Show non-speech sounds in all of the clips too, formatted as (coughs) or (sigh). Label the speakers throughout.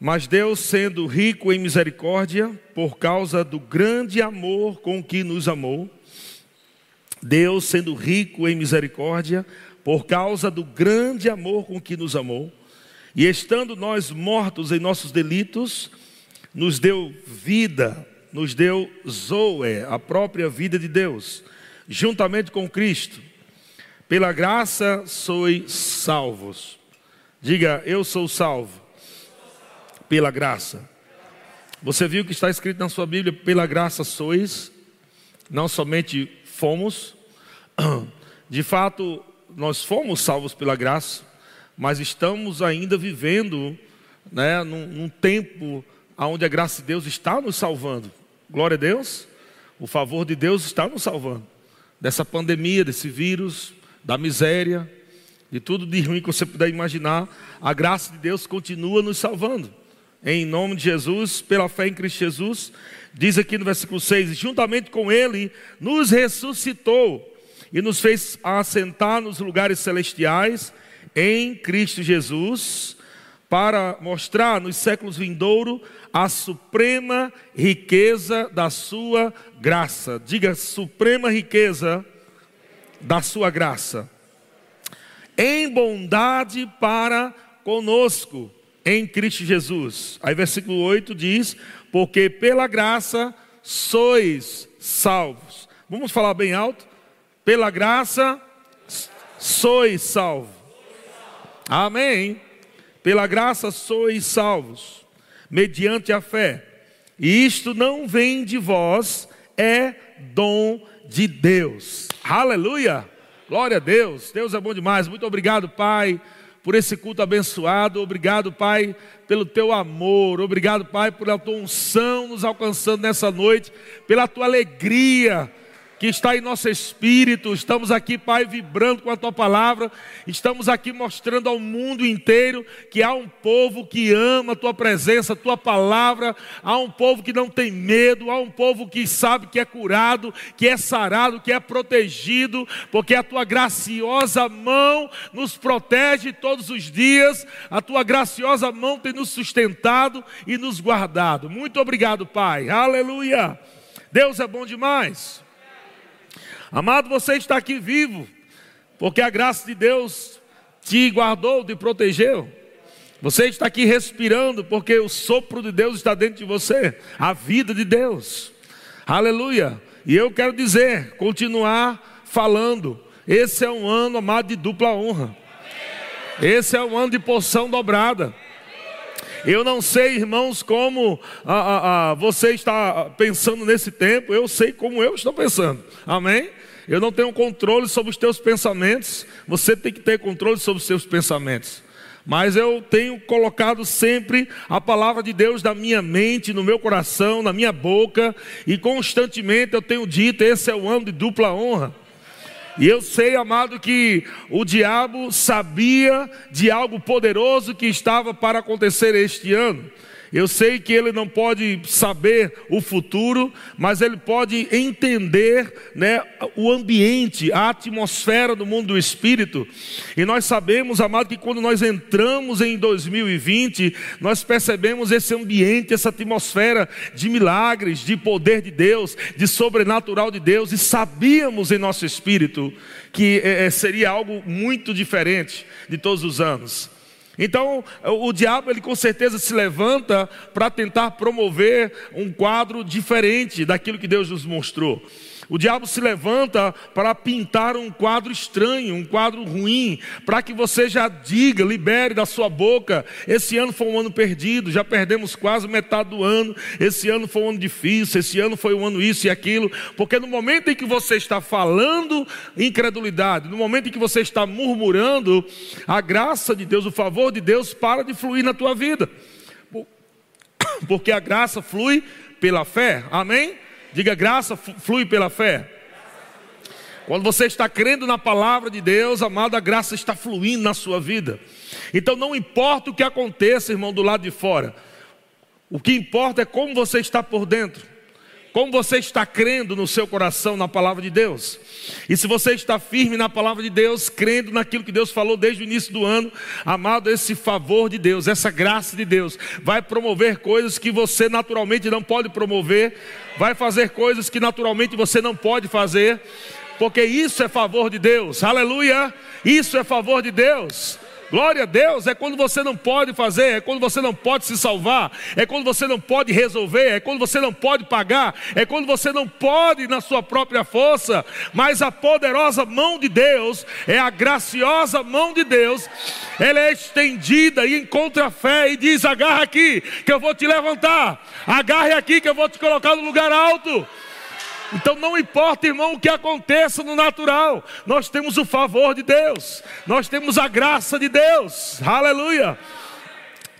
Speaker 1: Mas Deus, sendo rico em misericórdia, por causa do grande amor com que nos amou, Deus, sendo rico em misericórdia, por causa do grande amor com que nos amou, e estando nós mortos em nossos delitos, nos deu vida, nos deu Zoe, a própria vida de Deus, juntamente com Cristo. Pela graça sois salvos. Diga, eu sou salvo. Pela graça. Você viu que está escrito na sua Bíblia: pela graça sois, não somente fomos. (clears throat) De fato, nós fomos salvos pela graça, mas estamos ainda vivendo né, num, num tempo onde a graça de Deus está nos salvando. Glória a Deus. O favor de Deus está nos salvando dessa pandemia, desse vírus, da miséria, de tudo de ruim que você puder imaginar. A graça de Deus continua nos salvando. Em nome de Jesus, pela fé em Cristo Jesus, diz aqui no versículo 6: juntamente com Ele nos ressuscitou e nos fez assentar nos lugares celestiais em Cristo Jesus, para mostrar nos séculos vindouros a suprema riqueza da sua graça. Diga, suprema riqueza da sua graça. Em bondade para conosco, em Cristo Jesus. Aí, versículo 8 diz: Porque pela graça sois salvos. Vamos falar bem alto? Pela graça sois salvos. Amém. Pela graça sois salvos, mediante a fé. E isto não vem de vós, é dom de Deus. Aleluia! Glória a Deus. Deus é bom demais. Muito obrigado, Pai, por esse culto abençoado. Obrigado, Pai, pelo teu amor. Obrigado, Pai, pela tua unção nos alcançando nessa noite, pela tua alegria que está em nosso espírito. Estamos aqui, Pai, vibrando com a tua palavra. Estamos aqui mostrando ao mundo inteiro que há um povo que ama a tua presença, a tua palavra. Há um povo que não tem medo, há um povo que sabe que é curado, que é sarado, que é protegido, porque a tua graciosa mão nos protege todos os dias. A tua graciosa mão tem nos sustentado e nos guardado. Muito obrigado, Pai. Aleluia. Deus é bom demais. Amado, você está aqui vivo, porque a graça de Deus te guardou, te protegeu. Você está aqui respirando, porque o sopro de Deus está dentro de você, a vida de Deus. Aleluia. E eu quero dizer, continuar falando. Esse é um ano, amado, de dupla honra. Esse é um ano de porção dobrada. Eu não sei, irmãos, como a, a, a, você está pensando nesse tempo, eu sei como eu estou pensando. Amém? Eu não tenho controle sobre os teus pensamentos, você tem que ter controle sobre os seus pensamentos. Mas eu tenho colocado sempre a palavra de Deus na minha mente, no meu coração, na minha boca, e constantemente eu tenho dito: esse é o ano de dupla honra. E eu sei, amado, que o diabo sabia de algo poderoso que estava para acontecer este ano. Eu sei que ele não pode saber o futuro, mas ele pode entender né, o ambiente, a atmosfera do mundo do espírito. E nós sabemos, amado, que quando nós entramos em 2020, nós percebemos esse ambiente, essa atmosfera de milagres, de poder de Deus, de sobrenatural de Deus, e sabíamos em nosso espírito que é, seria algo muito diferente de todos os anos. Então, o diabo, ele com certeza se levanta para tentar promover um quadro diferente daquilo que Deus nos mostrou. O diabo se levanta para pintar um quadro estranho, um quadro ruim, para que você já diga, libere da sua boca: esse ano foi um ano perdido, já perdemos quase metade do ano, esse ano foi um ano difícil, esse ano foi um ano isso e aquilo, porque no momento em que você está falando incredulidade, no momento em que você está murmurando, a graça de Deus, o favor de Deus para de fluir na tua vida, (coughs) porque a graça flui pela fé, amém? Diga graça flui pela fé. Quando você está crendo na palavra de Deus, amado, a graça está fluindo na sua vida. Então não importa o que aconteça, irmão, do lado de fora. O que importa é como você está por dentro. Como você está crendo no seu coração na palavra de Deus? E se você está firme na palavra de Deus, crendo naquilo que Deus falou desde o início do ano, amado, esse favor de Deus, essa graça de Deus, vai promover coisas que você naturalmente não pode promover, vai fazer coisas que naturalmente você não pode fazer, porque isso é favor de Deus, aleluia! Isso é favor de Deus. Glória a Deus é quando você não pode fazer, é quando você não pode se salvar, é quando você não pode resolver, é quando você não pode pagar, é quando você não pode na sua própria força, mas a poderosa mão de Deus, é a graciosa mão de Deus, ela é estendida e encontra fé e diz: agarra aqui, que eu vou te levantar, agarre aqui, que eu vou te colocar no lugar alto. Então não importa, irmão, o que aconteça no natural, nós temos o favor de Deus, nós temos a graça de Deus, aleluia.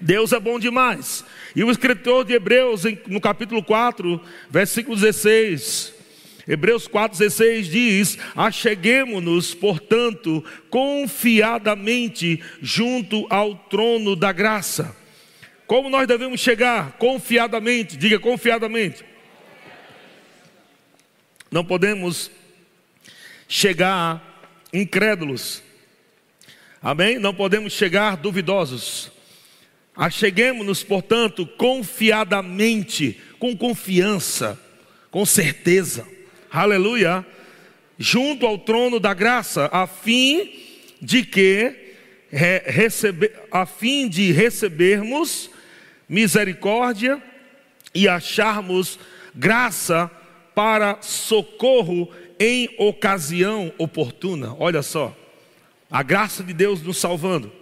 Speaker 1: Deus é bom demais. E o escritor de Hebreus, no capítulo 4, versículo 16, Hebreus 4,16 diz: Acheguemo-nos, portanto, confiadamente junto ao trono da graça. Como nós devemos chegar? Confiadamente, diga confiadamente. Não podemos chegar incrédulos. Amém? Não podemos chegar duvidosos. Acheguemos-nos, portanto, confiadamente, com confiança, com certeza. Aleluia. Junto ao trono da graça, a fim de que receber, a fim de recebermos misericórdia e acharmos graça para socorro em ocasião oportuna. Olha só, a graça de Deus nos salvando,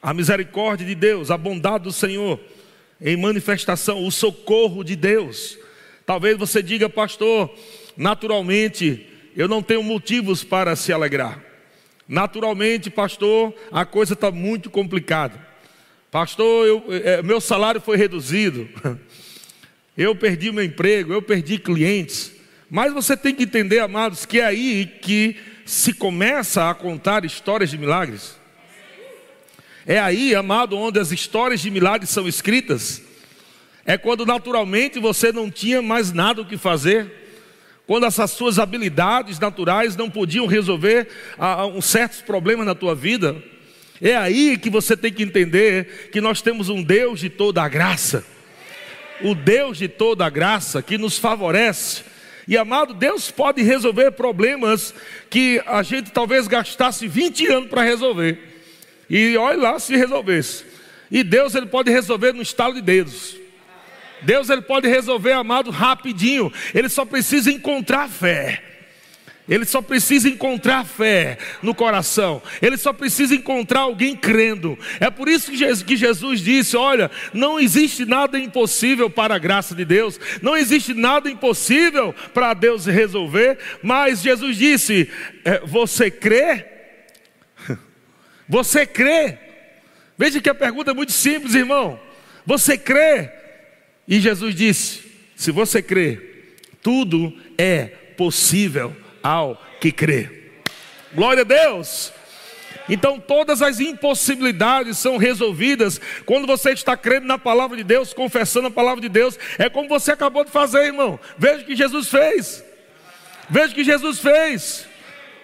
Speaker 1: a misericórdia de Deus, a bondade do Senhor em manifestação, o socorro de Deus. Talvez você diga, pastor, naturalmente eu não tenho motivos para se alegrar. Naturalmente, pastor, a coisa está muito complicada. Pastor, eu, é, meu salário foi reduzido. (laughs) eu perdi meu emprego, eu perdi clientes. Mas você tem que entender, amados, que é aí que se começa a contar histórias de milagres. É aí, amado, onde as histórias de milagres são escritas. É quando naturalmente você não tinha mais nada o que fazer. Quando essas suas habilidades naturais não podiam resolver ah, ah, uns certos problemas na tua vida. É aí que você tem que entender que nós temos um Deus de toda a graça o Deus de toda graça que nos favorece. E amado, Deus pode resolver problemas que a gente talvez gastasse 20 anos para resolver. E olha lá se resolvesse. E Deus ele pode resolver no estalo de dedos. Deus ele pode resolver, amado, rapidinho. Ele só precisa encontrar fé. Ele só precisa encontrar fé no coração. Ele só precisa encontrar alguém crendo. É por isso que Jesus disse: Olha, não existe nada impossível para a graça de Deus. Não existe nada impossível para Deus resolver. Mas Jesus disse: é, Você crê? (laughs) Você crê? Veja que a pergunta é muito simples, irmão. Você crê? E Jesus disse: Se você crê, tudo é possível ao que crê. Glória a Deus. Então todas as impossibilidades são resolvidas quando você está crendo na palavra de Deus, confessando a palavra de Deus. É como você acabou de fazer, irmão. Veja o que Jesus fez. Veja o que Jesus fez.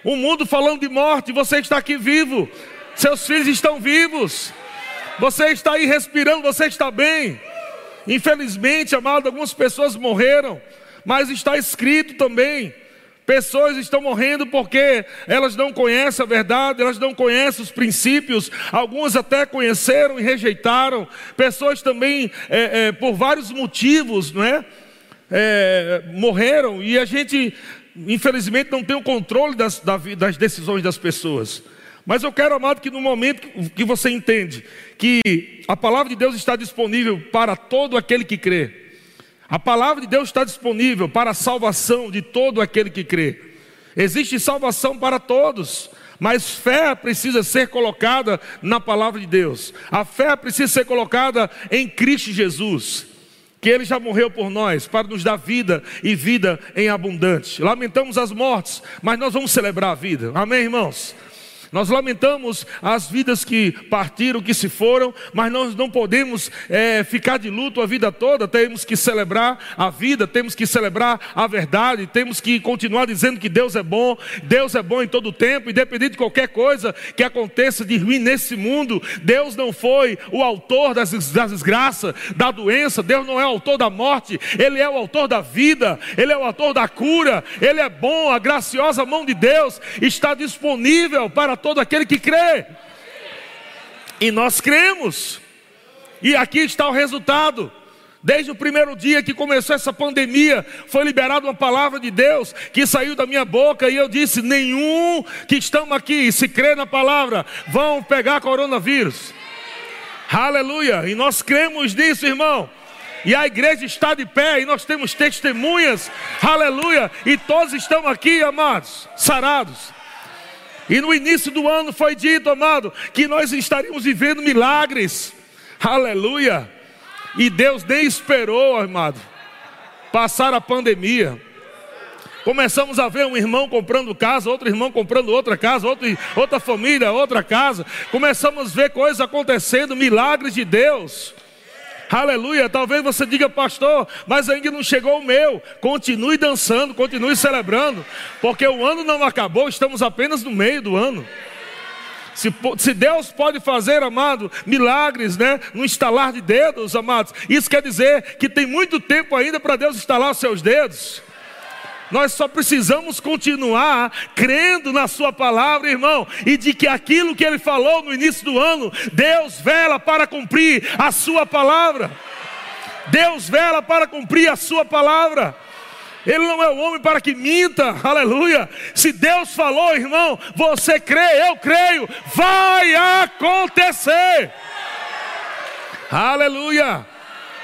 Speaker 1: O mundo falando de morte, você está aqui vivo. Seus filhos estão vivos. Você está aí respirando, você está bem. Infelizmente, amado, algumas pessoas morreram, mas está escrito também Pessoas estão morrendo porque elas não conhecem a verdade, elas não conhecem os princípios, algumas até conheceram e rejeitaram. Pessoas também, é, é, por vários motivos, não é? é? morreram e a gente, infelizmente, não tem o controle das, das decisões das pessoas. Mas eu quero, amado, que no momento que você entende que a palavra de Deus está disponível para todo aquele que crê, a palavra de Deus está disponível para a salvação de todo aquele que crê. Existe salvação para todos, mas fé precisa ser colocada na palavra de Deus. A fé precisa ser colocada em Cristo Jesus, que ele já morreu por nós para nos dar vida e vida em abundante. Lamentamos as mortes, mas nós vamos celebrar a vida. Amém, irmãos. Nós lamentamos as vidas que partiram, que se foram, mas nós não podemos é, ficar de luto a vida toda. Temos que celebrar a vida, temos que celebrar a verdade, temos que continuar dizendo que Deus é bom, Deus é bom em todo o tempo, independente de qualquer coisa que aconteça de ruim nesse mundo. Deus não foi o autor das, das desgraças, da doença, Deus não é o autor da morte, Ele é o autor da vida, Ele é o autor da cura, Ele é bom, a graciosa mão de Deus está disponível para todo aquele que crê. E nós cremos. E aqui está o resultado. Desde o primeiro dia que começou essa pandemia, foi liberada uma palavra de Deus que saiu da minha boca e eu disse: nenhum que estamos aqui, se crê na palavra, vão pegar coronavírus. Aleluia! E nós cremos nisso, irmão. E a igreja está de pé e nós temos testemunhas. Aleluia! E todos estão aqui, amados, sarados. E no início do ano foi dito, amado, que nós estaríamos vivendo milagres. Aleluia. E Deus nem esperou, amado, passar a pandemia. Começamos a ver um irmão comprando casa, outro irmão comprando outra casa, outro, outra família, outra casa. Começamos a ver coisas acontecendo, milagres de Deus. Aleluia. Talvez você diga, pastor, mas ainda não chegou o meu. Continue dançando, continue celebrando, porque o ano não acabou, estamos apenas no meio do ano. Se, se, Deus pode fazer, amado, milagres, né? No instalar de dedos, amados, isso quer dizer que tem muito tempo ainda para Deus instalar os seus dedos. Nós só precisamos continuar crendo na Sua palavra, irmão, e de que aquilo que Ele falou no início do ano, Deus vela para cumprir a Sua palavra. Deus vela para cumprir a Sua palavra. Ele não é o homem para que minta, aleluia. Se Deus falou, irmão, você crê, eu creio, vai acontecer. Aleluia.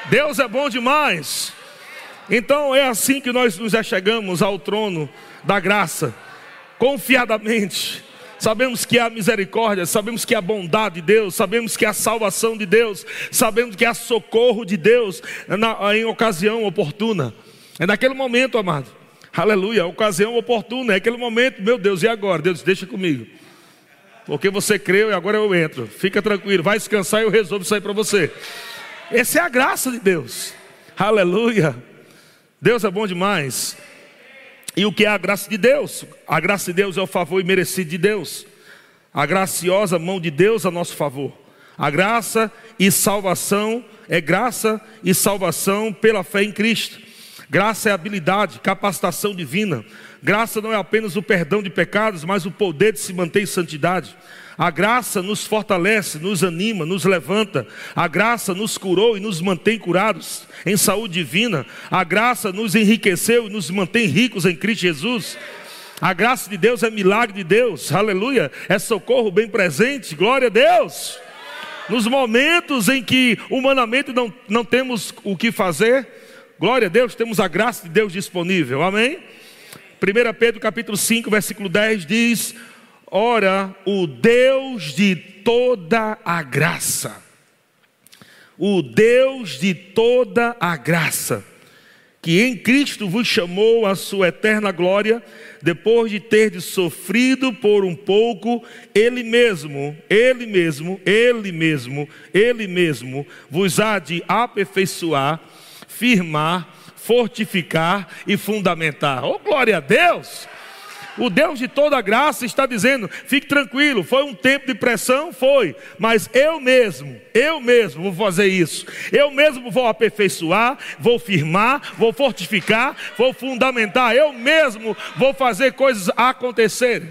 Speaker 1: Deus é bom demais. Então é assim que nós nos achegamos ao trono da graça, confiadamente. Sabemos que há misericórdia, sabemos que há bondade de Deus, sabemos que há salvação de Deus, sabemos que há socorro de Deus na, em ocasião oportuna. É naquele momento, amado. Aleluia, ocasião oportuna, é aquele momento, meu Deus, e agora? Deus, deixa comigo. Porque você creu e agora eu entro. Fica tranquilo, vai descansar e eu resolvo sair para você. Essa é a graça de Deus. Aleluia. Deus é bom demais. E o que é a graça de Deus? A graça de Deus é o favor imerecido de Deus. A graciosa mão de Deus a nosso favor. A graça e salvação é graça e salvação pela fé em Cristo. Graça é habilidade, capacitação divina. Graça não é apenas o perdão de pecados, mas o poder de se manter em santidade. A graça nos fortalece, nos anima, nos levanta. A graça nos curou e nos mantém curados em saúde divina. A graça nos enriqueceu e nos mantém ricos em Cristo Jesus. A graça de Deus é milagre de Deus, aleluia. É socorro bem presente, glória a Deus. Nos momentos em que humanamente não, não temos o que fazer, glória a Deus, temos a graça de Deus disponível, amém? 1 Pedro capítulo 5, versículo 10 diz: Ora, o Deus de toda a graça, o Deus de toda a graça, que em Cristo vos chamou à sua eterna glória, depois de ter sofrido por um pouco, Ele mesmo, Ele mesmo, Ele mesmo, Ele mesmo, vos há de aperfeiçoar, firmar, fortificar e fundamentar. Oh, glória a Deus! O Deus de toda graça está dizendo: fique tranquilo, foi um tempo de pressão? Foi, mas eu mesmo, eu mesmo vou fazer isso. Eu mesmo vou aperfeiçoar, vou firmar, vou fortificar, vou fundamentar. Eu mesmo vou fazer coisas acontecerem.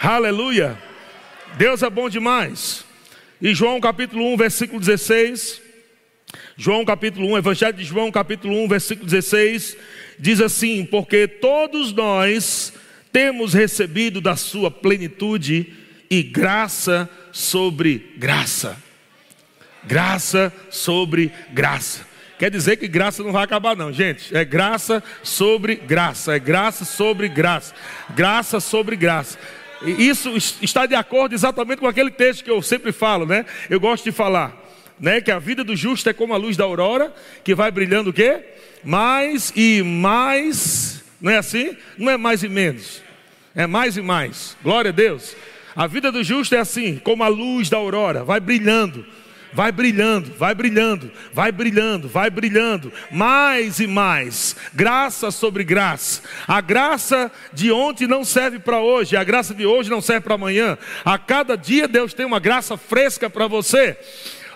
Speaker 1: Aleluia. Deus é bom demais. E João capítulo 1, versículo 16. João capítulo 1, Evangelho de João capítulo 1, versículo 16, diz assim: Porque todos nós temos recebido da sua plenitude e graça sobre graça. Graça sobre graça. Quer dizer que graça não vai acabar, não, gente. É graça sobre graça. É graça sobre graça. Graça sobre graça. E isso está de acordo exatamente com aquele texto que eu sempre falo, né? Eu gosto de falar, né? Que a vida do justo é como a luz da aurora, que vai brilhando o quê? Mais e mais. Não é assim? Não é mais e menos. É mais e mais. Glória a Deus. A vida do justo é assim, como a luz da aurora, vai brilhando, vai brilhando, vai brilhando, vai brilhando, vai brilhando, mais e mais, graça sobre graça. A graça de ontem não serve para hoje, a graça de hoje não serve para amanhã. A cada dia Deus tem uma graça fresca para você.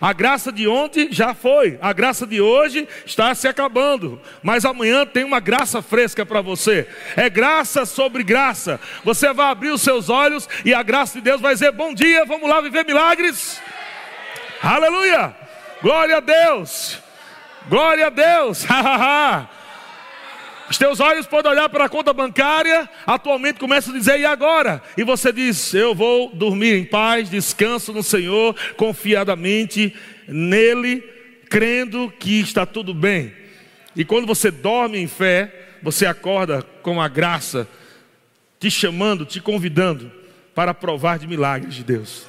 Speaker 1: A graça de ontem já foi, a graça de hoje está se acabando, mas amanhã tem uma graça fresca para você. É graça sobre graça. Você vai abrir os seus olhos e a graça de Deus vai dizer: Bom dia, vamos lá viver milagres. Aleluia! Glória a Deus! Glória a Deus! (laughs) Os teus olhos podem olhar para a conta bancária, atualmente começa a dizer, e agora? E você diz, eu vou dormir em paz, descanso no Senhor, confiadamente nele, crendo que está tudo bem. E quando você dorme em fé, você acorda com a graça, te chamando, te convidando para provar de milagres de Deus.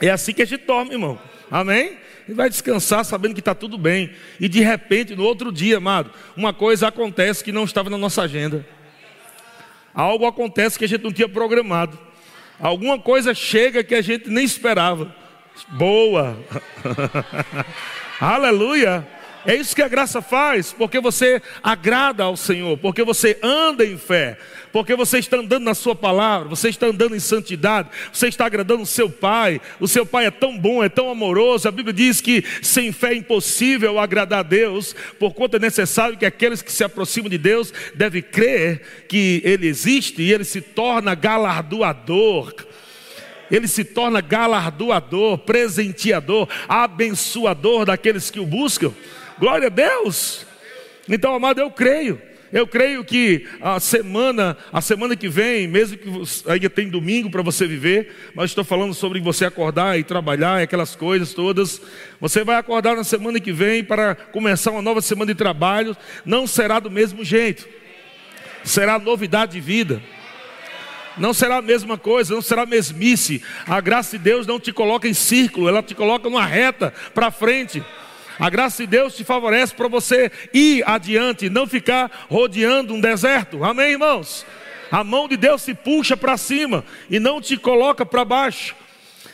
Speaker 1: É assim que a gente dorme, irmão. Amém? E vai descansar sabendo que está tudo bem. E de repente, no outro dia, amado, uma coisa acontece que não estava na nossa agenda. Algo acontece que a gente não tinha programado. Alguma coisa chega que a gente nem esperava. Boa! (laughs) Aleluia! É isso que a graça faz, porque você agrada ao Senhor, porque você anda em fé, porque você está andando na Sua palavra, você está andando em santidade, você está agradando o seu Pai. O seu Pai é tão bom, é tão amoroso. A Bíblia diz que sem fé é impossível agradar a Deus, por conta é necessário que aqueles que se aproximam de Deus devem crer que Ele existe e Ele se torna galardoador ele se torna galardoador, presenteador, abençoador daqueles que o buscam. Glória a Deus. Então, amado, eu creio. Eu creio que a semana, a semana que vem, mesmo que ainda tem domingo para você viver, mas estou falando sobre você acordar e trabalhar, aquelas coisas todas. Você vai acordar na semana que vem para começar uma nova semana de trabalho. Não será do mesmo jeito. Será novidade de vida. Não será a mesma coisa, não será mesmice. A graça de Deus não te coloca em círculo, ela te coloca numa reta para frente. A graça de Deus te favorece para você ir adiante, não ficar rodeando um deserto. Amém, irmãos? A mão de Deus se puxa para cima e não te coloca para baixo.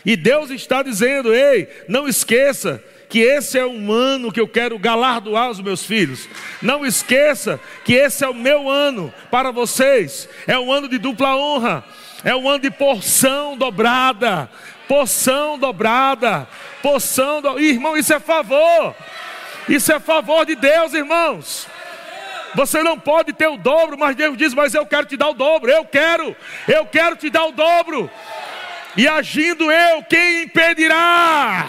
Speaker 1: E Deus está dizendo: ei, não esqueça que esse é um ano que eu quero galardoar os meus filhos. Não esqueça que esse é o meu ano para vocês. É um ano de dupla honra. É um ano de porção dobrada. Porção dobrada porção do... Irmão, isso é favor. Isso é favor de Deus, irmãos. Você não pode ter o dobro, mas Deus diz: Mas eu quero te dar o dobro. Eu quero, eu quero te dar o dobro. E agindo eu, quem impedirá?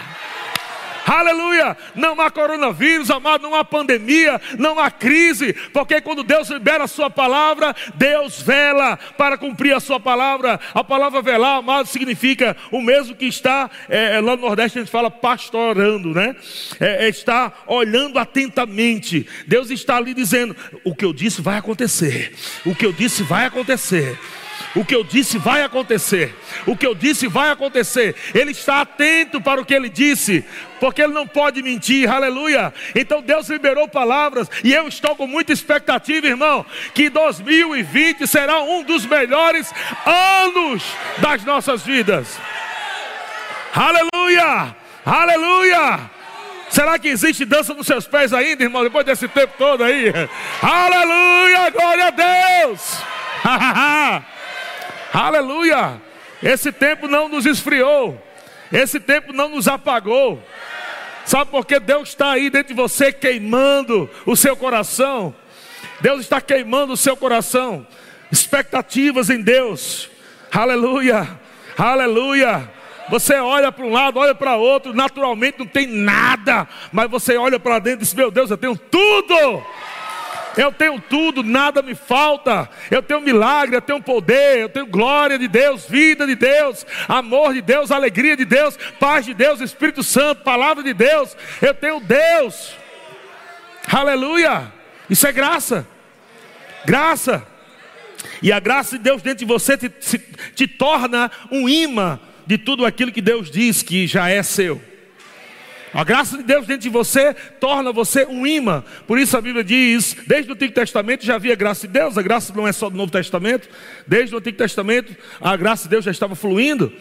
Speaker 1: Aleluia! Não há coronavírus, amado, não há pandemia, não há crise, porque quando Deus libera a sua palavra, Deus vela para cumprir a sua palavra. A palavra velar, amado, significa o mesmo que está é, é lá no Nordeste a gente fala pastorando, né? É, é, está olhando atentamente. Deus está ali dizendo: o que eu disse vai acontecer, o que eu disse vai acontecer. O que eu disse vai acontecer. O que eu disse vai acontecer. Ele está atento para o que ele disse, porque ele não pode mentir. Aleluia. Então Deus liberou palavras e eu estou com muita expectativa, irmão, que 2020 será um dos melhores anos das nossas vidas. Aleluia! Aleluia! Será que existe dança nos seus pés ainda, irmão, depois desse tempo todo aí? Aleluia! Glória a Deus! (laughs) Aleluia! Esse tempo não nos esfriou, esse tempo não nos apagou. Sabe por que Deus está aí dentro de você queimando o seu coração? Deus está queimando o seu coração. Expectativas em Deus. Aleluia! Aleluia! Você olha para um lado, olha para outro, naturalmente não tem nada, mas você olha para dentro e diz: Meu Deus, eu tenho tudo. Eu tenho tudo, nada me falta. Eu tenho milagre, eu tenho poder, eu tenho glória de Deus, vida de Deus, amor de Deus, alegria de Deus, paz de Deus, Espírito Santo, palavra de Deus. Eu tenho Deus. Aleluia. Isso é graça. Graça. E a graça de Deus dentro de você te, te, te torna um imã de tudo aquilo que Deus diz que já é seu. A graça de Deus dentro de você torna você um imã. Por isso a Bíblia diz, desde o Antigo Testamento já havia graça de Deus, a graça não é só do Novo Testamento, desde o Antigo Testamento a graça de Deus já estava fluindo.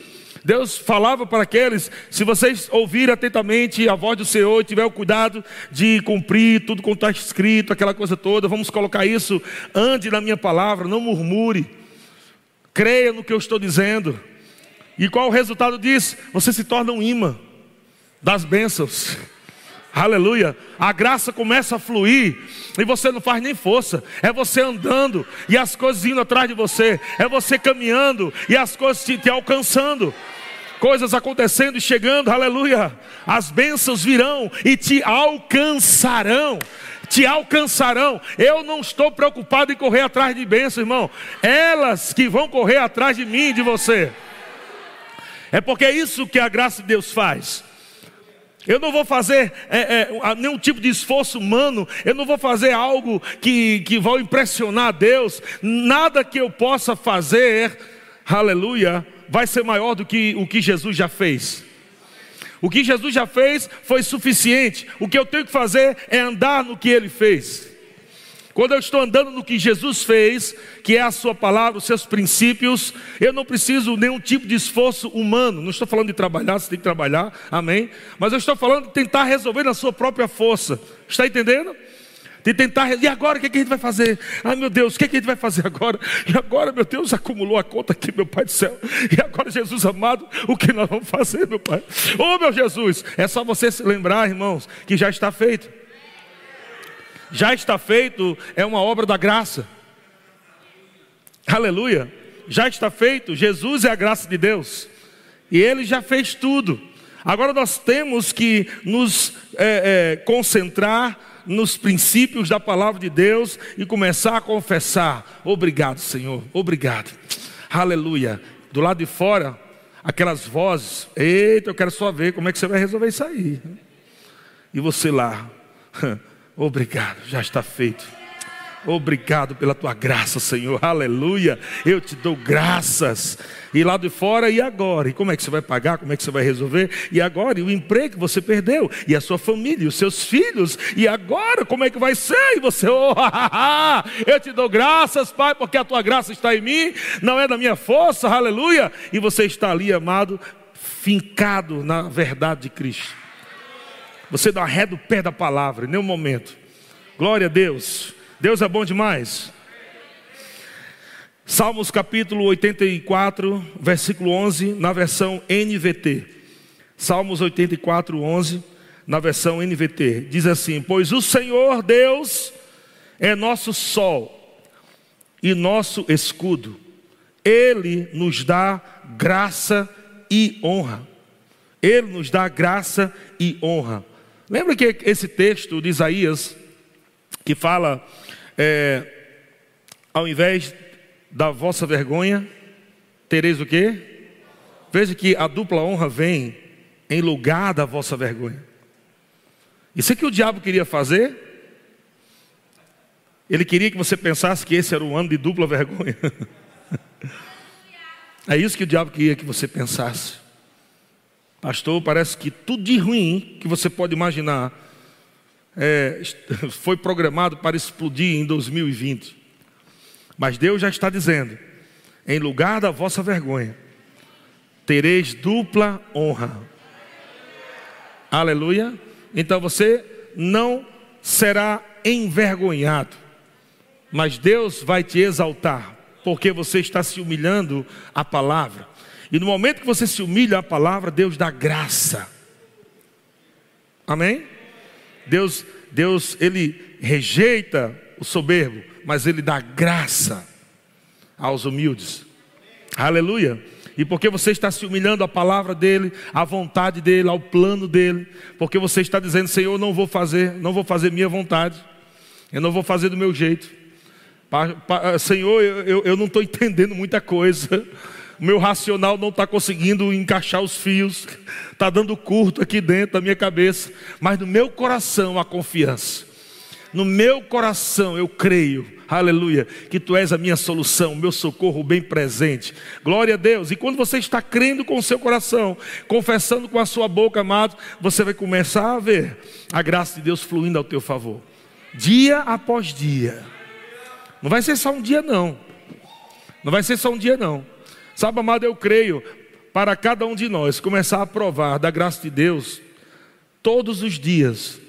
Speaker 1: Deus falava para aqueles: se vocês ouvirem atentamente a voz do Senhor e tiver o cuidado de cumprir tudo como está escrito, aquela coisa toda, vamos colocar isso, ande na minha palavra, não murmure, creia no que eu estou dizendo. E qual o resultado disso? Você se torna um imã das bênçãos. Aleluia. A graça começa a fluir e você não faz nem força. É você andando e as coisas indo atrás de você. É você caminhando e as coisas te, te alcançando. Coisas acontecendo e chegando, aleluia. As bênçãos virão e te alcançarão. Te alcançarão. Eu não estou preocupado em correr atrás de bênçãos, irmão. Elas que vão correr atrás de mim e de você. É porque é isso que a graça de Deus faz. Eu não vou fazer é, é, nenhum tipo de esforço humano, eu não vou fazer algo que, que vai impressionar a Deus, nada que eu possa fazer, aleluia, vai ser maior do que o que Jesus já fez. O que Jesus já fez foi suficiente, o que eu tenho que fazer é andar no que ele fez. Quando eu estou andando no que Jesus fez, que é a sua palavra, os seus princípios, eu não preciso nenhum tipo de esforço humano. Não estou falando de trabalhar, você tem que trabalhar, amém? Mas eu estou falando de tentar resolver na sua própria força. Está entendendo? de tentar. E agora o que, é que a gente vai fazer? Ai meu Deus, o que, é que a gente vai fazer (laughs) agora? E agora, meu Deus, acumulou a conta aqui, meu Pai do céu. E agora, Jesus amado, o que nós vamos fazer, meu Pai? Oh, meu Jesus, é só você se lembrar, irmãos, que já está feito já está feito, é uma obra da graça. Aleluia. Já está feito, Jesus é a graça de Deus. E Ele já fez tudo. Agora nós temos que nos é, é, concentrar nos princípios da palavra de Deus e começar a confessar: Obrigado, Senhor, obrigado. Aleluia. Do lado de fora, aquelas vozes: Eita, eu quero só ver como é que você vai resolver isso aí. E você lá. (laughs) Obrigado, já está feito. Obrigado pela tua graça, Senhor. Aleluia. Eu te dou graças. E lá de fora, e agora? E como é que você vai pagar? Como é que você vai resolver? E agora? E o emprego que você perdeu? E a sua família? E os seus filhos? E agora? Como é que vai ser? E você, (laughs) oh, eu te dou graças, Pai, porque a tua graça está em mim, não é da minha força, aleluia. E você está ali, amado, fincado na verdade de Cristo. Você dá ré do pé da palavra, em nenhum momento. Glória a Deus. Deus é bom demais. Salmos capítulo 84, versículo 11, na versão NVT. Salmos 84, 11, na versão NVT. Diz assim: Pois o Senhor Deus é nosso sol e nosso escudo, Ele nos dá graça e honra. Ele nos dá graça e honra. Lembra que esse texto de Isaías, que fala, é, ao invés da vossa vergonha, tereis o quê? Veja que a dupla honra vem em lugar da vossa vergonha. Isso é que o diabo queria fazer. Ele queria que você pensasse que esse era um ano de dupla vergonha. (laughs) é isso que o diabo queria que você pensasse. Pastor, parece que tudo de ruim que você pode imaginar é, (laughs) foi programado para explodir em 2020. Mas Deus já está dizendo: em lugar da vossa vergonha, tereis dupla honra. Aleluia. Então você não será envergonhado, mas Deus vai te exaltar, porque você está se humilhando à palavra. E no momento que você se humilha à palavra, Deus dá graça. Amém? Deus, Deus, ele rejeita o soberbo, mas ele dá graça aos humildes. Aleluia. E porque você está se humilhando à palavra dele, à vontade dele, ao plano dele, porque você está dizendo, Senhor, eu não vou fazer, não vou fazer minha vontade, eu não vou fazer do meu jeito. Senhor, eu, eu não estou entendendo muita coisa meu racional não está conseguindo encaixar os fios, está dando curto aqui dentro da minha cabeça, mas no meu coração a confiança. no meu coração eu creio, aleluia, que tu és a minha solução, o meu socorro bem presente. Glória a Deus. E quando você está crendo com o seu coração, confessando com a sua boca, amado, você vai começar a ver a graça de Deus fluindo ao teu favor, dia após dia. Não vai ser só um dia, não. Não vai ser só um dia, não. Sabe, amado, eu creio para cada um de nós começar a provar da graça de Deus todos os dias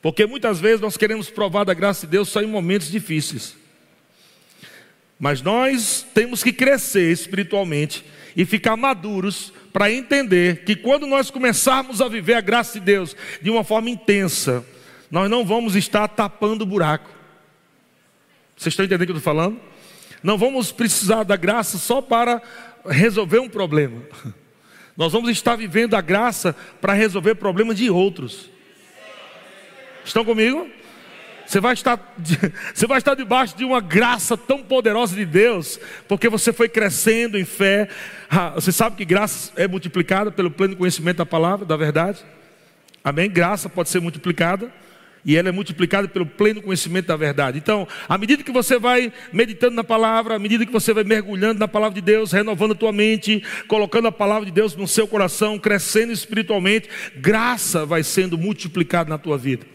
Speaker 1: porque muitas vezes nós queremos provar da graça de Deus só em momentos difíceis. Mas nós temos que crescer espiritualmente e ficar maduros para entender que quando nós começarmos a viver a graça de Deus de uma forma intensa, nós não vamos estar tapando o buraco. Vocês estão entendendo o que eu estou falando? Não vamos precisar da graça só para resolver um problema. Nós vamos estar vivendo a graça para resolver problemas de outros. Estão comigo? Você vai, estar, (laughs) você vai estar debaixo de uma graça tão poderosa de Deus, porque você foi crescendo em fé. Ah, você sabe que graça é multiplicada pelo pleno conhecimento da palavra, da verdade. Amém? Graça pode ser multiplicada e ela é multiplicada pelo pleno conhecimento da verdade. Então, à medida que você vai meditando na palavra, à medida que você vai mergulhando na palavra de Deus, renovando a tua mente, colocando a palavra de Deus no seu coração, crescendo espiritualmente, graça vai sendo multiplicada na tua vida.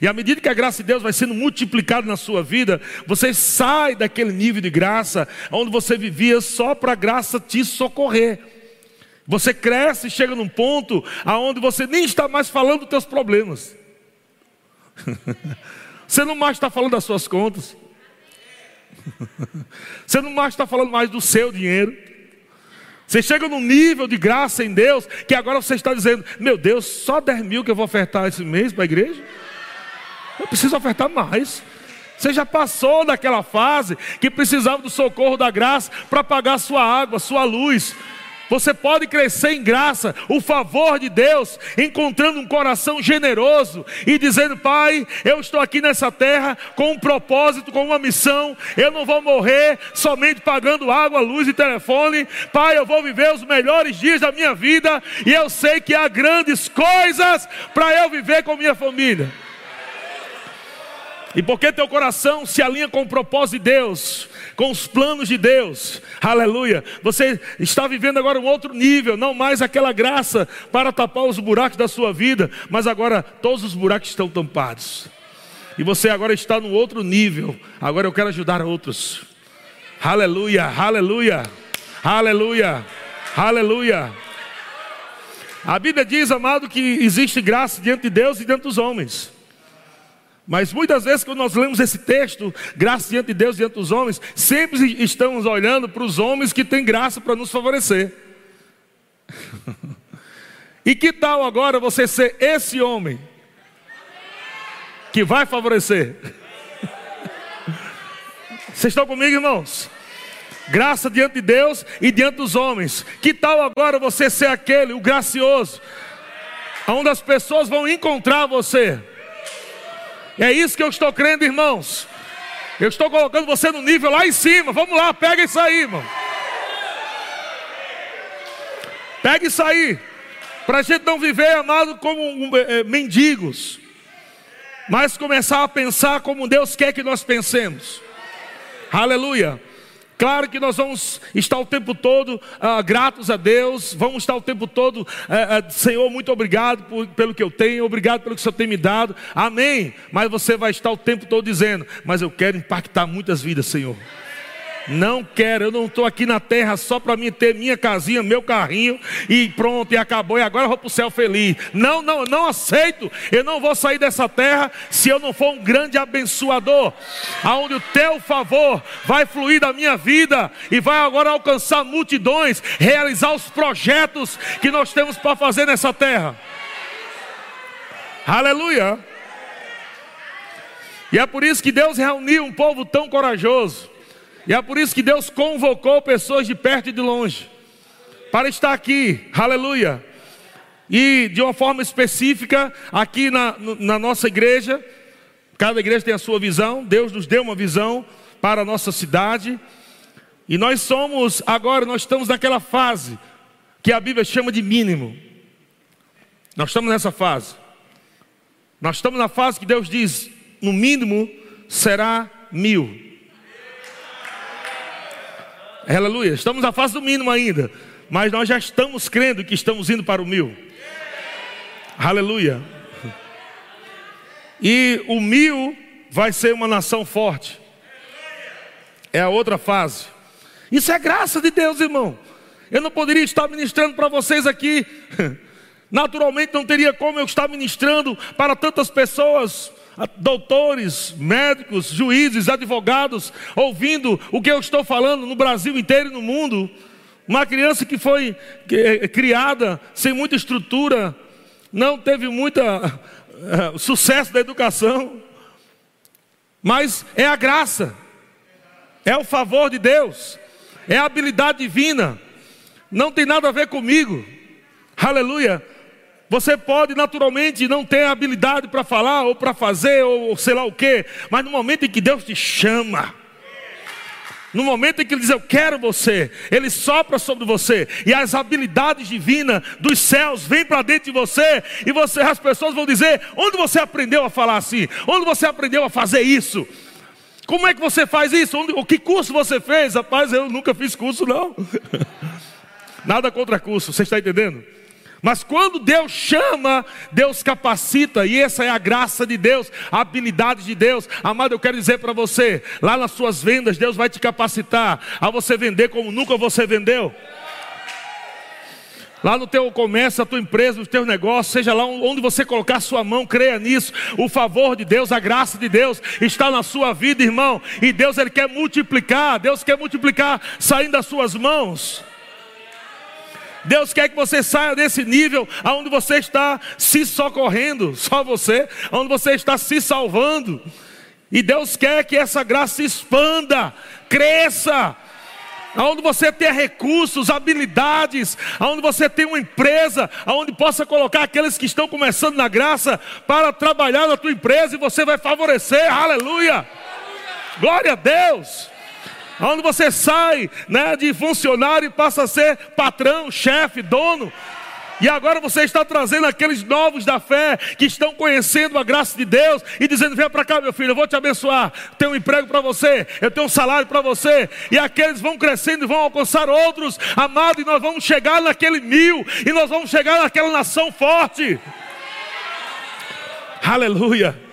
Speaker 1: E à medida que a graça de Deus vai sendo multiplicada na sua vida, você sai daquele nível de graça onde você vivia só para a graça te socorrer. Você cresce e chega num ponto aonde você nem está mais falando dos teus problemas. (laughs) você não mais está falando das suas contas. (laughs) você não mais está falando mais do seu dinheiro. Você chega num nível de graça em Deus que agora você está dizendo: Meu Deus, só 10 mil que eu vou ofertar esse mês para a igreja? Eu preciso ofertar mais. Você já passou daquela fase que precisava do socorro da graça para pagar sua água, sua luz. Você pode crescer em graça, o favor de Deus, encontrando um coração generoso e dizendo: Pai, eu estou aqui nessa terra com um propósito, com uma missão. Eu não vou morrer somente pagando água, luz e telefone. Pai, eu vou viver os melhores dias da minha vida e eu sei que há grandes coisas para eu viver com minha família. E porque teu coração se alinha com o propósito de Deus, com os planos de Deus, aleluia. Você está vivendo agora um outro nível, não mais aquela graça para tapar os buracos da sua vida, mas agora todos os buracos estão tampados. E você agora está no outro nível. Agora eu quero ajudar outros. Aleluia, aleluia, aleluia, aleluia. A Bíblia diz, amado, que existe graça diante de Deus e diante dos homens. Mas muitas vezes, quando nós lemos esse texto, graça diante de Deus, diante dos homens, sempre estamos olhando para os homens que têm graça para nos favorecer. (laughs) e que tal agora você ser esse homem que vai favorecer? (laughs) Vocês estão comigo, irmãos? Graça diante de Deus e diante dos homens. Que tal agora você ser aquele, o gracioso, onde as pessoas vão encontrar você? É isso que eu estou crendo, irmãos. Eu estou colocando você no nível lá em cima. Vamos lá, pega isso aí, irmão. Pega isso aí. Para a gente não viver, amado, como é, mendigos. Mas começar a pensar como Deus quer que nós pensemos. Aleluia. Claro que nós vamos estar o tempo todo uh, gratos a Deus, vamos estar o tempo todo, uh, uh, Senhor, muito obrigado por, pelo que eu tenho, obrigado pelo que o Senhor tem me dado, amém. Mas você vai estar o tempo todo dizendo: Mas eu quero impactar muitas vidas, Senhor. Não quero, eu não estou aqui na terra só para mim ter minha casinha, meu carrinho e pronto, e acabou, e agora eu vou para o céu feliz. Não, não, não aceito. Eu não vou sair dessa terra se eu não for um grande abençoador, aonde o teu favor vai fluir da minha vida e vai agora alcançar multidões, realizar os projetos que nós temos para fazer nessa terra. Aleluia. E é por isso que Deus reuniu um povo tão corajoso e é por isso que Deus convocou pessoas de perto e de longe para estar aqui, aleluia. E de uma forma específica, aqui na, na nossa igreja, cada igreja tem a sua visão, Deus nos deu uma visão para a nossa cidade, e nós somos, agora, nós estamos naquela fase que a Bíblia chama de mínimo. Nós estamos nessa fase. Nós estamos na fase que Deus diz: no mínimo, será mil. Aleluia. Estamos na fase do mínimo ainda. Mas nós já estamos crendo que estamos indo para o mil. Aleluia. E o mil vai ser uma nação forte. É a outra fase. Isso é graça de Deus, irmão. Eu não poderia estar ministrando para vocês aqui. (laughs) Naturalmente não teria como eu estar ministrando para tantas pessoas, doutores, médicos, juízes, advogados, ouvindo o que eu estou falando no Brasil inteiro e no mundo. Uma criança que foi é, criada sem muita estrutura, não teve muito uh, (laughs) sucesso da educação, mas é a graça, é o favor de Deus, é a habilidade divina, não tem nada a ver comigo, aleluia. Você pode naturalmente não ter habilidade para falar ou para fazer ou sei lá o que, mas no momento em que Deus te chama, no momento em que Ele diz eu quero você, Ele sopra sobre você e as habilidades divinas dos céus vêm para dentro de você e você, as pessoas vão dizer onde você aprendeu a falar assim, onde você aprendeu a fazer isso. Como é que você faz isso? Onde, o que curso você fez? Rapaz, eu nunca fiz curso, não. (laughs) Nada contra curso, você está entendendo? Mas quando Deus chama, Deus capacita, e essa é a graça de Deus, a habilidade de Deus. Amado, eu quero dizer para você: lá nas suas vendas, Deus vai te capacitar a você vender como nunca você vendeu. Lá no teu comércio, a tua empresa, no teu negócio, seja lá onde você colocar sua mão, creia nisso. O favor de Deus, a graça de Deus está na sua vida, irmão. E Deus ele quer multiplicar, Deus quer multiplicar saindo das suas mãos. Deus quer que você saia desse nível aonde você está se socorrendo, só você, onde você está se salvando. E Deus quer que essa graça se expanda, cresça. Aonde você tem recursos, habilidades, aonde você tem uma empresa, aonde possa colocar aqueles que estão começando na graça para trabalhar na tua empresa e você vai favorecer. Aleluia! Glória a Deus! Onde você sai né, de funcionário e passa a ser patrão, chefe, dono. E agora você está trazendo aqueles novos da fé que estão conhecendo a graça de Deus e dizendo: Vem para cá, meu filho, eu vou te abençoar. Tenho um emprego para você, eu tenho um salário para você. E aqueles vão crescendo e vão alcançar outros, amado, e nós vamos chegar naquele mil, e nós vamos chegar naquela nação forte. Aleluia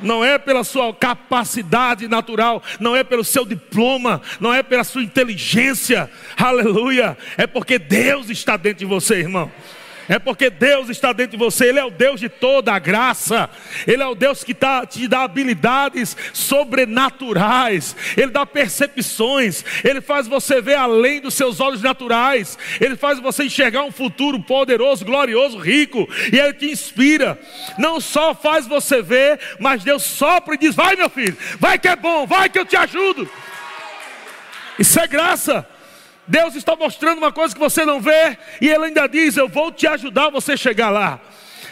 Speaker 1: não é pela sua capacidade natural, não é pelo seu diploma, não é pela sua inteligência, aleluia, é porque Deus está dentro de você, irmão. É porque Deus está dentro de você, Ele é o Deus de toda a graça, Ele é o Deus que tá, te dá habilidades sobrenaturais, Ele dá percepções, Ele faz você ver além dos seus olhos naturais, Ele faz você enxergar um futuro poderoso, glorioso, rico, e Ele te inspira. Não só faz você ver, mas Deus sopra e diz: Vai, meu filho, vai que é bom, vai que eu te ajudo. Isso é graça. Deus está mostrando uma coisa que você não vê, e Ele ainda diz: Eu vou te ajudar você chegar lá.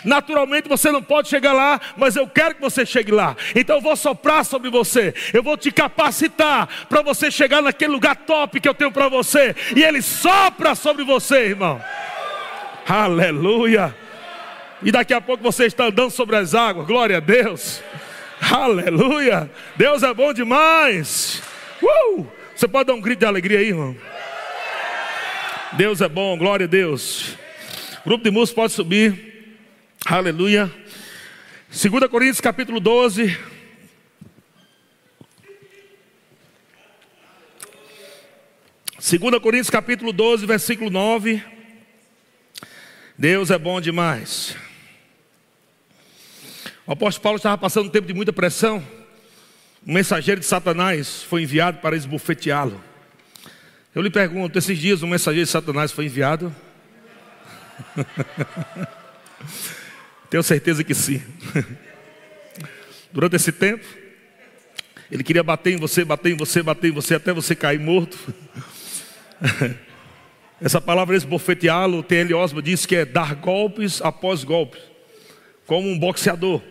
Speaker 1: Naturalmente você não pode chegar lá, mas eu quero que você chegue lá. Então eu vou soprar sobre você, eu vou te capacitar para você chegar naquele lugar top que eu tenho para você. E Ele sopra sobre você, irmão. Aleluia. E daqui a pouco você está andando sobre as águas, glória a Deus. Aleluia. Deus é bom demais. Uh! Você pode dar um grito de alegria aí, irmão? Deus é bom, glória a Deus. grupo de músicos pode subir. Aleluia. 2 Coríntios capítulo 12. Segunda Coríntios capítulo 12, versículo 9. Deus é bom demais. O apóstolo Paulo estava passando um tempo de muita pressão. Um mensageiro de Satanás foi enviado para esbofeteá-lo. Eu lhe pergunto: esses dias um mensageiro de Satanás foi enviado? (laughs) Tenho certeza que sim. (laughs) Durante esse tempo, ele queria bater em você, bater em você, bater em você, até você cair morto. (laughs) Essa palavra esbofeteá-lo, T.L. Osma diz que é dar golpes após golpes, como um boxeador.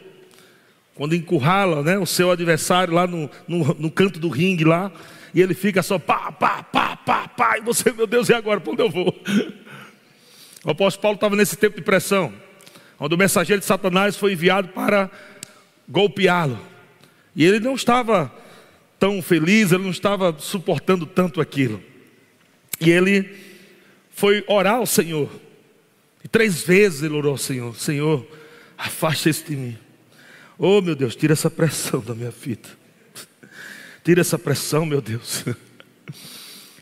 Speaker 1: Quando encurrala né, o seu adversário lá no, no, no canto do ringue lá, e ele fica só pá, pá, pá, pá, pá, e você, meu Deus, e agora? Para onde eu vou? O apóstolo Paulo estava nesse tempo de pressão, onde o mensageiro de Satanás foi enviado para golpeá-lo. E ele não estava tão feliz, ele não estava suportando tanto aquilo. E ele foi orar ao Senhor. E três vezes ele orou ao Senhor: Senhor, afasta isso de mim. Oh meu Deus, tira essa pressão da minha vida. Tira essa pressão, meu Deus. (laughs)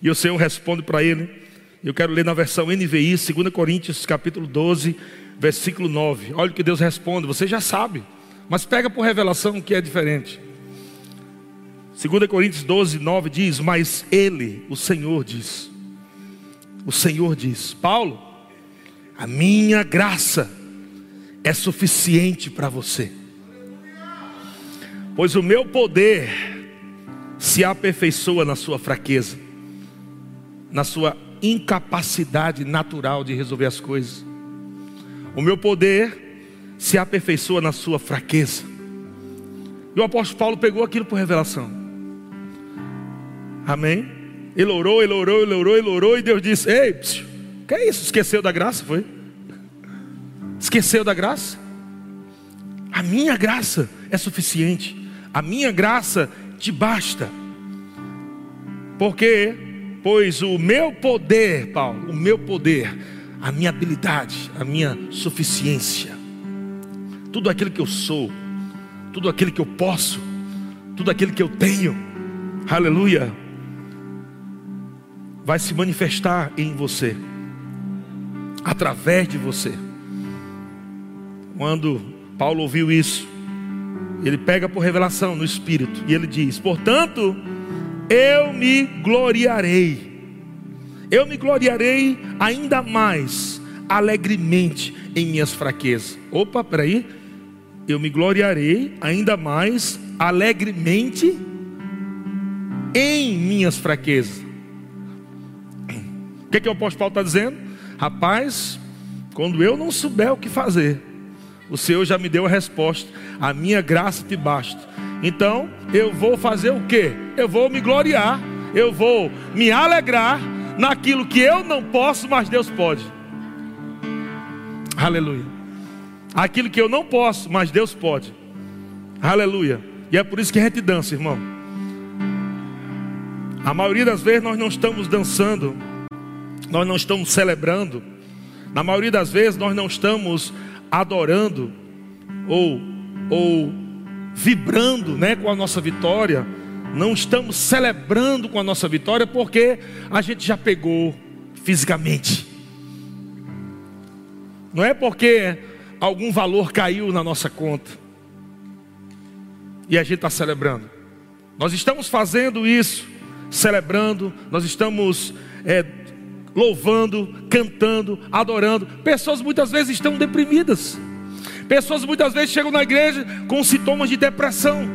Speaker 1: E o Senhor responde para ele. Eu quero ler na versão NVI, 2 Coríntios, capítulo 12, versículo 9. Olha o que Deus responde, você já sabe, mas pega por revelação que é diferente. 2 Coríntios 12, 9 diz: Mas Ele, o Senhor, diz: O Senhor diz, Paulo, a minha graça é suficiente para você, pois o meu poder se aperfeiçoa na sua fraqueza, na sua incapacidade natural de resolver as coisas. O meu poder se aperfeiçoa na sua fraqueza. E o apóstolo Paulo pegou aquilo por revelação. Amém? Ele orou, ele orou, ele orou, ele orou, e Deus disse: Ei, psiu, que é isso? Esqueceu da graça? Foi? Esqueceu da graça? A minha graça é suficiente. A minha graça te basta. Porque, pois o meu poder, Paulo, o meu poder, a minha habilidade, a minha suficiência, tudo aquilo que eu sou, tudo aquilo que eu posso, tudo aquilo que eu tenho, aleluia, vai se manifestar em você através de você. Quando Paulo ouviu isso, ele pega por revelação no Espírito e ele diz: Portanto, eu me gloriarei, eu me gloriarei ainda mais alegremente em minhas fraquezas. Opa, peraí, eu me gloriarei ainda mais alegremente em minhas fraquezas. O que, que o apóstolo Paulo está dizendo? Rapaz, quando eu não souber o que fazer, o Senhor já me deu a resposta. A minha graça te basta. Então, eu vou fazer o que? Eu vou me gloriar, eu vou me alegrar naquilo que eu não posso, mas Deus pode. Aleluia. Aquilo que eu não posso, mas Deus pode. Aleluia. E é por isso que a gente dança, irmão. A maioria das vezes nós não estamos dançando nós não estamos celebrando, na maioria das vezes nós não estamos adorando ou, ou vibrando né, com a nossa vitória, não estamos celebrando com a nossa vitória porque a gente já pegou fisicamente. Não é porque algum valor caiu na nossa conta e a gente está celebrando. Nós estamos fazendo isso, celebrando, nós estamos é, louvando, cantando, adorando. Pessoas muitas vezes estão deprimidas. Pessoas muitas vezes chegam na igreja com sintomas de depressão.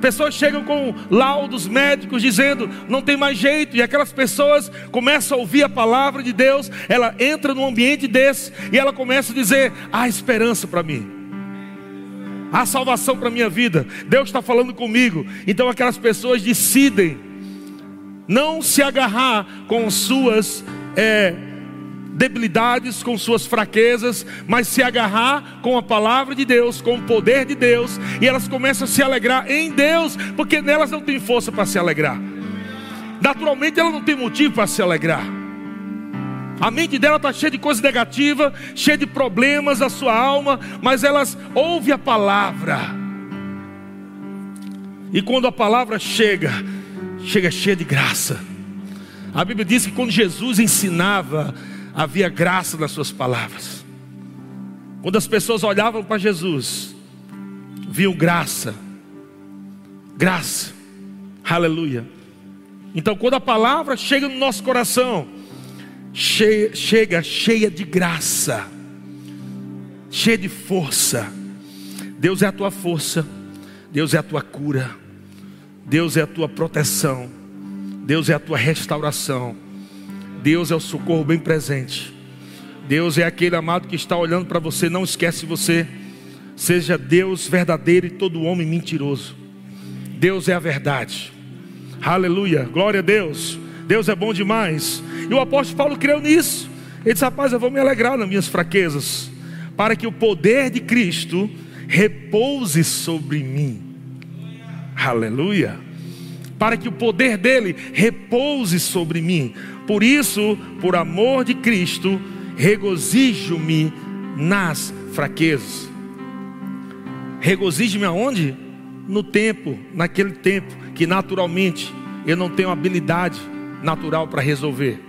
Speaker 1: Pessoas chegam com laudos médicos dizendo não tem mais jeito, e aquelas pessoas começam a ouvir a palavra de Deus, ela entra num ambiente desse e ela começa a dizer: há esperança para mim, há salvação para minha vida, Deus está falando comigo. Então aquelas pessoas decidem não se agarrar com suas é, debilidades, com suas fraquezas, mas se agarrar com a palavra de Deus, com o poder de Deus, e elas começam a se alegrar em Deus, porque nelas não tem força para se alegrar. Naturalmente ela não tem motivo para se alegrar. A mente dela está cheia de coisa negativa, cheia de problemas, a sua alma, mas elas ouvem a palavra. E quando a palavra chega, chega cheia de graça. A Bíblia diz que quando Jesus ensinava, havia graça nas suas palavras. Quando as pessoas olhavam para Jesus, viam graça, graça, aleluia. Então, quando a palavra chega no nosso coração, cheia, chega cheia de graça, cheia de força. Deus é a tua força, Deus é a tua cura. Deus é a tua proteção, Deus é a tua restauração, Deus é o socorro bem presente. Deus é aquele amado que está olhando para você, não esquece você. Seja Deus verdadeiro e todo homem mentiroso. Deus é a verdade. Aleluia, glória a Deus. Deus é bom demais. E o apóstolo Paulo creu nisso. Ele disse: Rapaz, eu vou me alegrar nas minhas fraquezas, para que o poder de Cristo repouse sobre mim. Aleluia. Para que o poder dele repouse sobre mim. Por isso, por amor de Cristo, regozijo-me nas fraquezas. Regozijo-me aonde? No tempo, naquele tempo que naturalmente eu não tenho habilidade natural para resolver.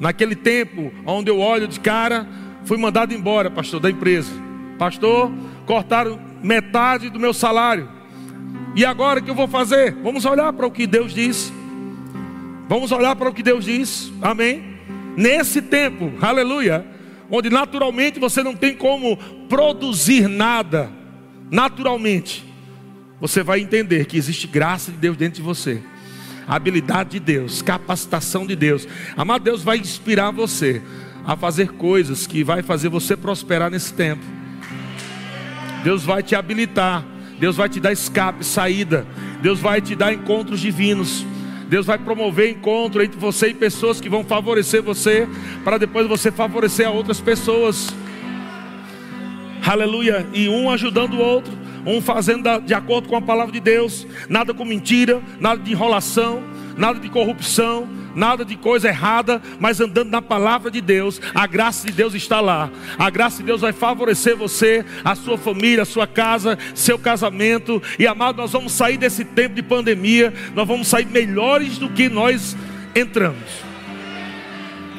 Speaker 1: Naquele tempo, onde eu olho de cara, fui mandado embora, pastor, da empresa. Pastor, cortaram metade do meu salário. E agora o que eu vou fazer? Vamos olhar para o que Deus diz. Vamos olhar para o que Deus diz. Amém. Nesse tempo, aleluia, onde naturalmente você não tem como produzir nada, naturalmente, você vai entender que existe graça de Deus dentro de você, habilidade de Deus, capacitação de Deus. Amado Deus vai inspirar você a fazer coisas que vai fazer você prosperar nesse tempo. Deus vai te habilitar Deus vai te dar escape, saída. Deus vai te dar encontros divinos. Deus vai promover encontro entre você e pessoas que vão favorecer você, para depois você favorecer a outras pessoas. Aleluia. E um ajudando o outro, um fazendo de acordo com a palavra de Deus, nada com mentira, nada de enrolação, nada de corrupção, nada de coisa errada, mas andando na palavra de Deus, a graça de Deus está lá. A graça de Deus vai favorecer você, a sua família, a sua casa, seu casamento. E amado, nós vamos sair desse tempo de pandemia, nós vamos sair melhores do que nós entramos.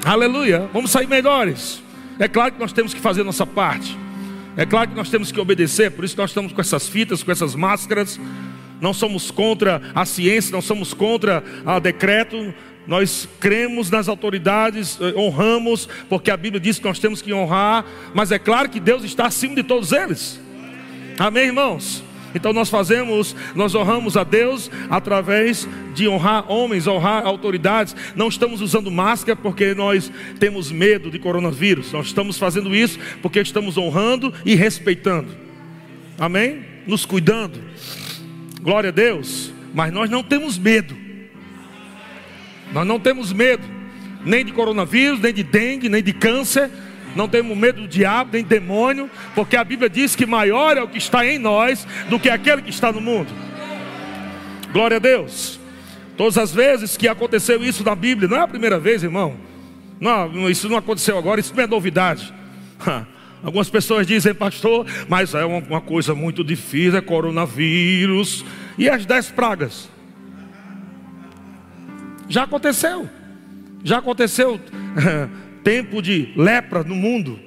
Speaker 1: Aleluia, vamos sair melhores. É claro que nós temos que fazer nossa parte. É claro que nós temos que obedecer, por isso nós estamos com essas fitas, com essas máscaras. Não somos contra a ciência, não somos contra o decreto, nós cremos nas autoridades, eh, honramos, porque a Bíblia diz que nós temos que honrar, mas é claro que Deus está acima de todos eles. Amém, irmãos? Então nós fazemos, nós honramos a Deus através de honrar homens, honrar autoridades. Não estamos usando máscara porque nós temos medo de coronavírus. Nós estamos fazendo isso porque estamos honrando e respeitando. Amém? Nos cuidando. Glória a Deus. Mas nós não temos medo. Nós não temos medo, nem de coronavírus, nem de dengue, nem de câncer. Não temos medo do diabo, nem demônio, porque a Bíblia diz que maior é o que está em nós do que aquele que está no mundo. Glória a Deus. Todas as vezes que aconteceu isso na Bíblia, não é a primeira vez, irmão. Não, isso não aconteceu agora, isso não é novidade. Algumas pessoas dizem, pastor, mas é uma, coisa muito difícil, é coronavírus. E as dez pragas? Já aconteceu. Já aconteceu (laughs) tempo de lepra no mundo.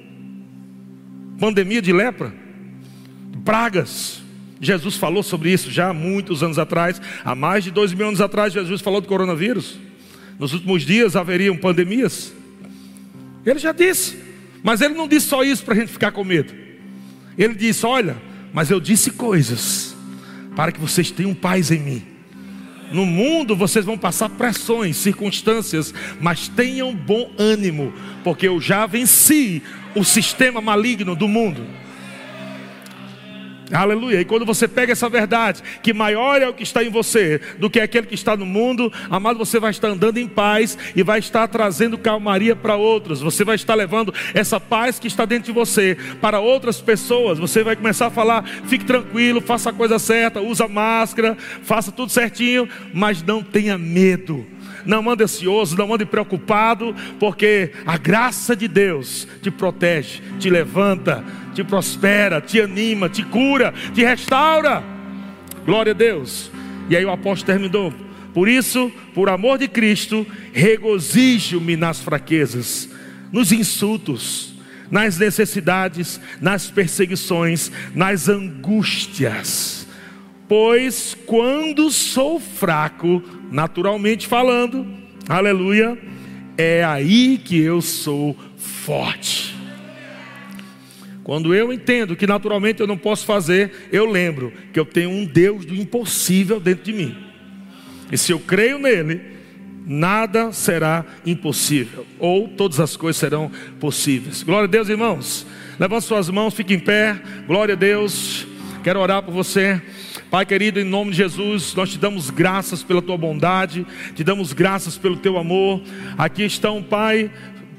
Speaker 1: Pandemia de lepra. Pragas. Jesus falou sobre isso já há muitos anos atrás. Há mais de dois mil anos atrás, Jesus falou do coronavírus. Nos últimos dias haveriam pandemias. Ele já disse. Mas ele não disse só isso para a gente ficar com medo. Ele disse: Olha, mas eu disse coisas para que vocês tenham paz em mim. No mundo vocês vão passar pressões, circunstâncias, mas tenham bom ânimo, porque eu já venci o sistema maligno do mundo. Aleluia. E quando você pega essa verdade, que maior é o que está em você do que aquele que está no mundo, amado, você vai estar andando em paz e vai estar trazendo calmaria para outros. Você vai estar levando essa paz que está dentro de você para outras pessoas. Você vai começar a falar: fique tranquilo, faça a coisa certa, usa máscara, faça tudo certinho, mas não tenha medo não ande ansioso, não ande preocupado, porque a graça de Deus te protege, te levanta, te prospera, te anima, te cura, te restaura. Glória a Deus. E aí o apóstolo terminou. Por isso, por amor de Cristo, regozijo-me nas fraquezas, nos insultos, nas necessidades, nas perseguições, nas angústias. Pois quando sou fraco, naturalmente falando, aleluia, é aí que eu sou forte. Quando eu entendo que naturalmente eu não posso fazer, eu lembro que eu tenho um Deus do impossível dentro de mim. E se eu creio nele, nada será impossível, ou todas as coisas serão possíveis. Glória a Deus, irmãos. Levante suas mãos, fique em pé. Glória a Deus. Quero orar por você. Pai querido, em nome de Jesus, nós te damos graças pela tua bondade, te damos graças pelo teu amor. Aqui estão, Pai,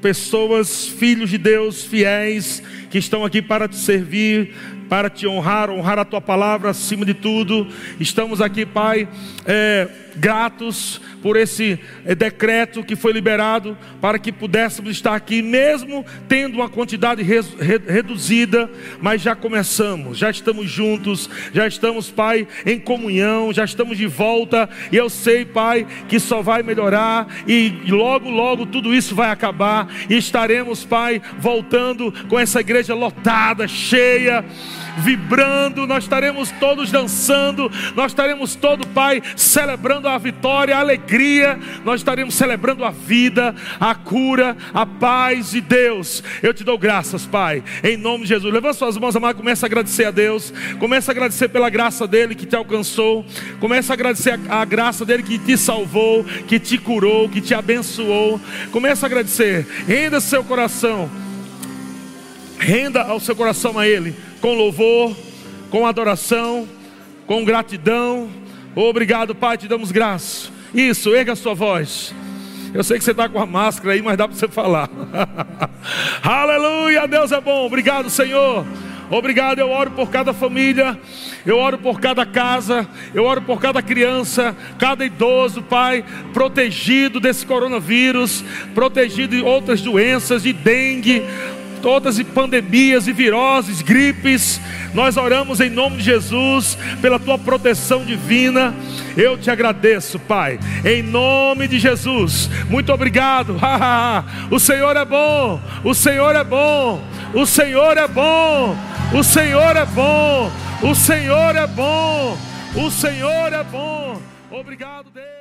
Speaker 1: pessoas, filhos de Deus, fiéis, que estão aqui para te servir, para te honrar, honrar a tua palavra acima de tudo. Estamos aqui, Pai, é, gratos por esse é, decreto que foi liberado para que pudéssemos estar aqui, mesmo tendo uma quantidade re, re, reduzida, mas já começamos, já estamos juntos, já estamos, Pai, em comunhão, já estamos de volta, e eu sei, Pai, que só vai melhorar e logo, logo tudo isso vai acabar e estaremos, Pai, voltando com essa igreja lotada, cheia vibrando, nós estaremos todos dançando, nós estaremos todo, Pai, celebrando a vitória, a alegria, nós estaremos celebrando a vida, a cura, a paz de Deus. Eu te dou graças, Pai, em nome de Jesus. Levanta suas mãos, amado, começa a agradecer a Deus, começa a agradecer pela graça dele que te alcançou, começa a agradecer a, a graça dele que te salvou, que te curou, que te abençoou. Começa a agradecer, renda seu coração. Renda ao seu coração a Ele com louvor, com adoração, com gratidão. Obrigado, Pai, te damos graça. Isso, erga a sua voz. Eu sei que você está com a máscara aí, mas dá para você falar. (laughs) Aleluia, Deus é bom. Obrigado, Senhor. Obrigado, eu oro por cada família, eu oro por cada casa, eu oro por cada criança, cada idoso, Pai, protegido desse coronavírus, protegido de outras doenças, de dengue, todas as pandemias e viroses, gripes. Nós oramos em nome de Jesus pela tua proteção divina. Eu te agradeço, Pai, em nome de Jesus. Muito obrigado. (laughs) o Senhor é bom. O Senhor é bom. O Senhor é bom. O Senhor é bom. O Senhor é bom. O Senhor é bom. Obrigado, Deus.